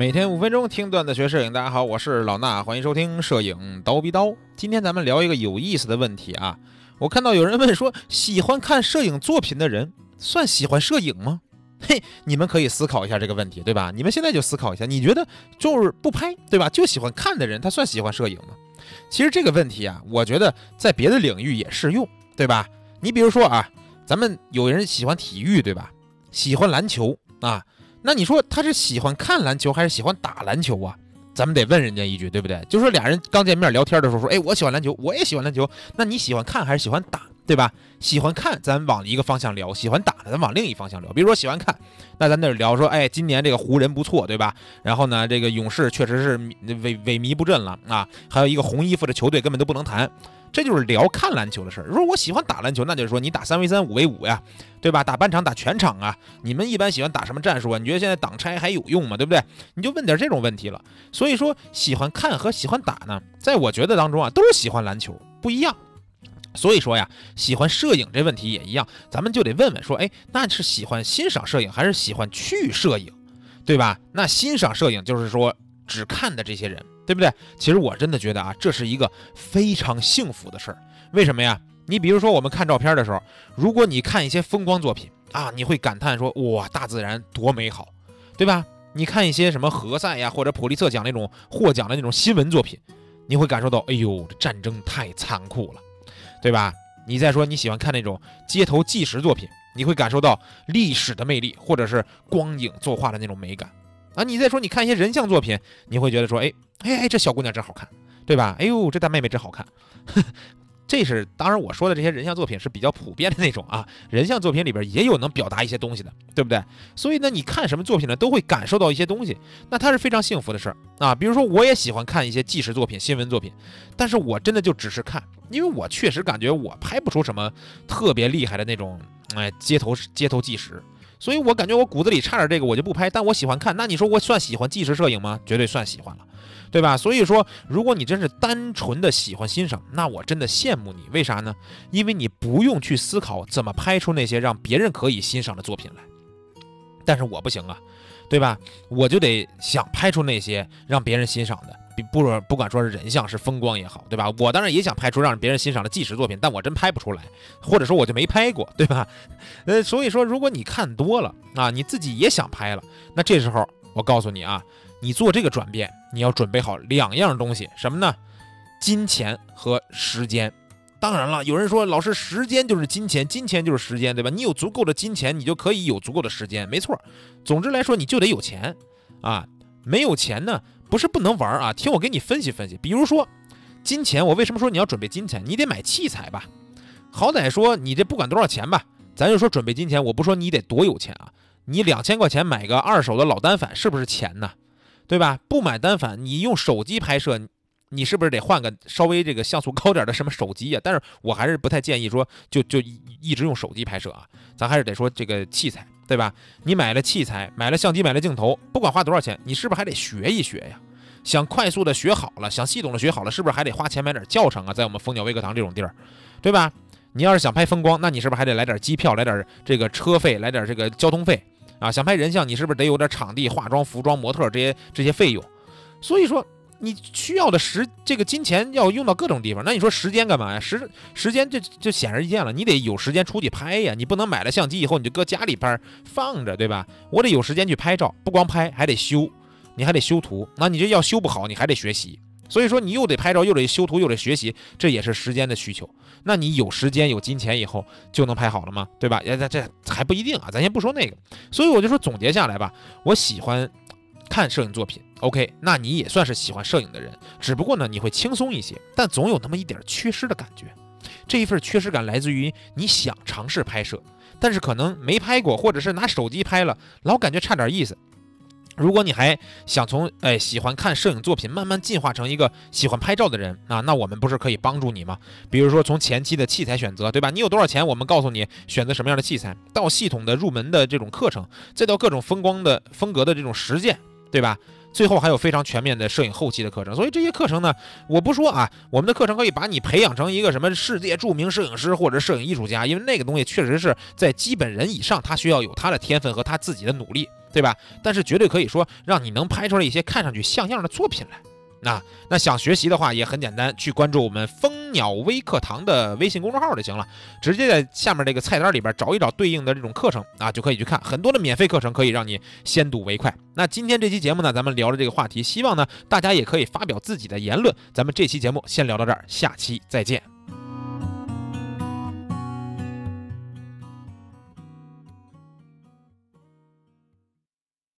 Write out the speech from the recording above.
每天五分钟听段子学摄影，大家好，我是老衲，欢迎收听摄影刀逼刀。今天咱们聊一个有意思的问题啊，我看到有人问说，喜欢看摄影作品的人算喜欢摄影吗？嘿，你们可以思考一下这个问题，对吧？你们现在就思考一下，你觉得就是不拍，对吧？就喜欢看的人，他算喜欢摄影吗？其实这个问题啊，我觉得在别的领域也适用，对吧？你比如说啊，咱们有人喜欢体育，对吧？喜欢篮球啊。那你说他是喜欢看篮球还是喜欢打篮球啊？咱们得问人家一句，对不对？就说俩人刚见面聊天的时候说，哎，我喜欢篮球，我也喜欢篮球。那你喜欢看还是喜欢打，对吧？喜欢看，咱往一个方向聊；喜欢打的，咱往另一方向聊。比如说喜欢看，那咱那聊说，哎，今年这个湖人不错，对吧？然后呢，这个勇士确实是萎萎靡不振了啊，还有一个红衣服的球队根本都不能谈。这就是聊看篮球的事儿。如果喜欢打篮球，那就是说你打三 v 三、五 v 五呀，对吧？打半场、打全场啊。你们一般喜欢打什么战术啊？你觉得现在挡拆还有用吗？对不对？你就问点这种问题了。所以说，喜欢看和喜欢打呢，在我觉得当中啊，都是喜欢篮球，不一样。所以说呀，喜欢摄影这问题也一样，咱们就得问问说，哎，那是喜欢欣赏摄影还是喜欢去摄影，对吧？那欣赏摄影就是说只看的这些人。对不对？其实我真的觉得啊，这是一个非常幸福的事儿。为什么呀？你比如说，我们看照片的时候，如果你看一些风光作品啊，你会感叹说：“哇，大自然多美好，对吧？”你看一些什么何塞呀，或者普利策奖那种获奖的那种新闻作品，你会感受到：“哎呦，这战争太残酷了，对吧？”你再说你喜欢看那种街头纪实作品，你会感受到历史的魅力，或者是光影作画的那种美感。啊，你再说，你看一些人像作品，你会觉得说，哎，哎哎，这小姑娘真好看，对吧？哎呦，这大妹妹真好看，这是当然我说的这些人像作品是比较普遍的那种啊。人像作品里边也有能表达一些东西的，对不对？所以呢，你看什么作品呢，都会感受到一些东西，那它是非常幸福的事儿啊。比如说，我也喜欢看一些纪实作品、新闻作品，但是我真的就只是看，因为我确实感觉我拍不出什么特别厉害的那种，哎，街头街头纪实。所以我感觉我骨子里差点这个，我就不拍。但我喜欢看，那你说我算喜欢纪实摄影吗？绝对算喜欢了，对吧？所以说，如果你真是单纯的喜欢欣赏，那我真的羡慕你。为啥呢？因为你不用去思考怎么拍出那些让别人可以欣赏的作品来。但是我不行啊，对吧？我就得想拍出那些让别人欣赏的。不不不管说是人像是风光也好，对吧？我当然也想拍出让别人欣赏的纪实作品，但我真拍不出来，或者说我就没拍过，对吧？呃，所以说如果你看多了啊，你自己也想拍了，那这时候我告诉你啊，你做这个转变，你要准备好两样东西，什么呢？金钱和时间。当然了，有人说老师，时间就是金钱，金钱就是时间，对吧？你有足够的金钱，你就可以有足够的时间，没错。总之来说，你就得有钱啊，没有钱呢？不是不能玩啊，听我给你分析分析。比如说，金钱，我为什么说你要准备金钱？你得买器材吧，好歹说你这不管多少钱吧，咱就说准备金钱。我不说你得多有钱啊，你两千块钱买个二手的老单反是不是钱呢？对吧？不买单反，你用手机拍摄，你是不是得换个稍微这个像素高点的什么手机呀？但是我还是不太建议说就就一直用手机拍摄啊，咱还是得说这个器材。对吧？你买了器材，买了相机，买了镜头，不管花多少钱，你是不是还得学一学呀？想快速的学好了，想系统的学好了，是不是还得花钱买点教程啊？在我们蜂鸟微课堂这种地儿，对吧？你要是想拍风光，那你是不是还得来点机票，来点这个车费，来点这个交通费啊？想拍人像，你是不是得有点场地、化妆、服装、模特这些这些费用？所以说。你需要的时这个金钱要用到各种地方，那你说时间干嘛呀？时时间就就显而易见了，你得有时间出去拍呀，你不能买了相机以后你就搁家里边放着，对吧？我得有时间去拍照，不光拍还得修，你还得修图，那你这要修不好，你还得学习。所以说你又得拍照，又得修图，又得学习，这也是时间的需求。那你有时间有金钱以后就能拍好了吗？对吧？也这这还不一定啊，咱先不说那个。所以我就说总结下来吧，我喜欢。看摄影作品，OK，那你也算是喜欢摄影的人，只不过呢，你会轻松一些，但总有那么一点缺失的感觉。这一份缺失感来自于你想尝试拍摄，但是可能没拍过，或者是拿手机拍了，老感觉差点意思。如果你还想从哎喜欢看摄影作品慢慢进化成一个喜欢拍照的人啊，那我们不是可以帮助你吗？比如说从前期的器材选择，对吧？你有多少钱，我们告诉你选择什么样的器材，到系统的入门的这种课程，再到各种风光的风格的这种实践。对吧？最后还有非常全面的摄影后期的课程，所以这些课程呢，我不说啊，我们的课程可以把你培养成一个什么世界著名摄影师或者摄影艺术家，因为那个东西确实是在基本人以上，他需要有他的天分和他自己的努力对吧？但是绝对可以说让你能拍出来一些看上去像样的作品来。那那想学习的话也很简单，去关注我们风鸟微课堂的微信公众号就行了，直接在下面这个菜单里边找一找对应的这种课程啊，就可以去看很多的免费课程，可以让你先睹为快。那今天这期节目呢，咱们聊着这个话题，希望呢大家也可以发表自己的言论。咱们这期节目先聊到这儿，下期再见。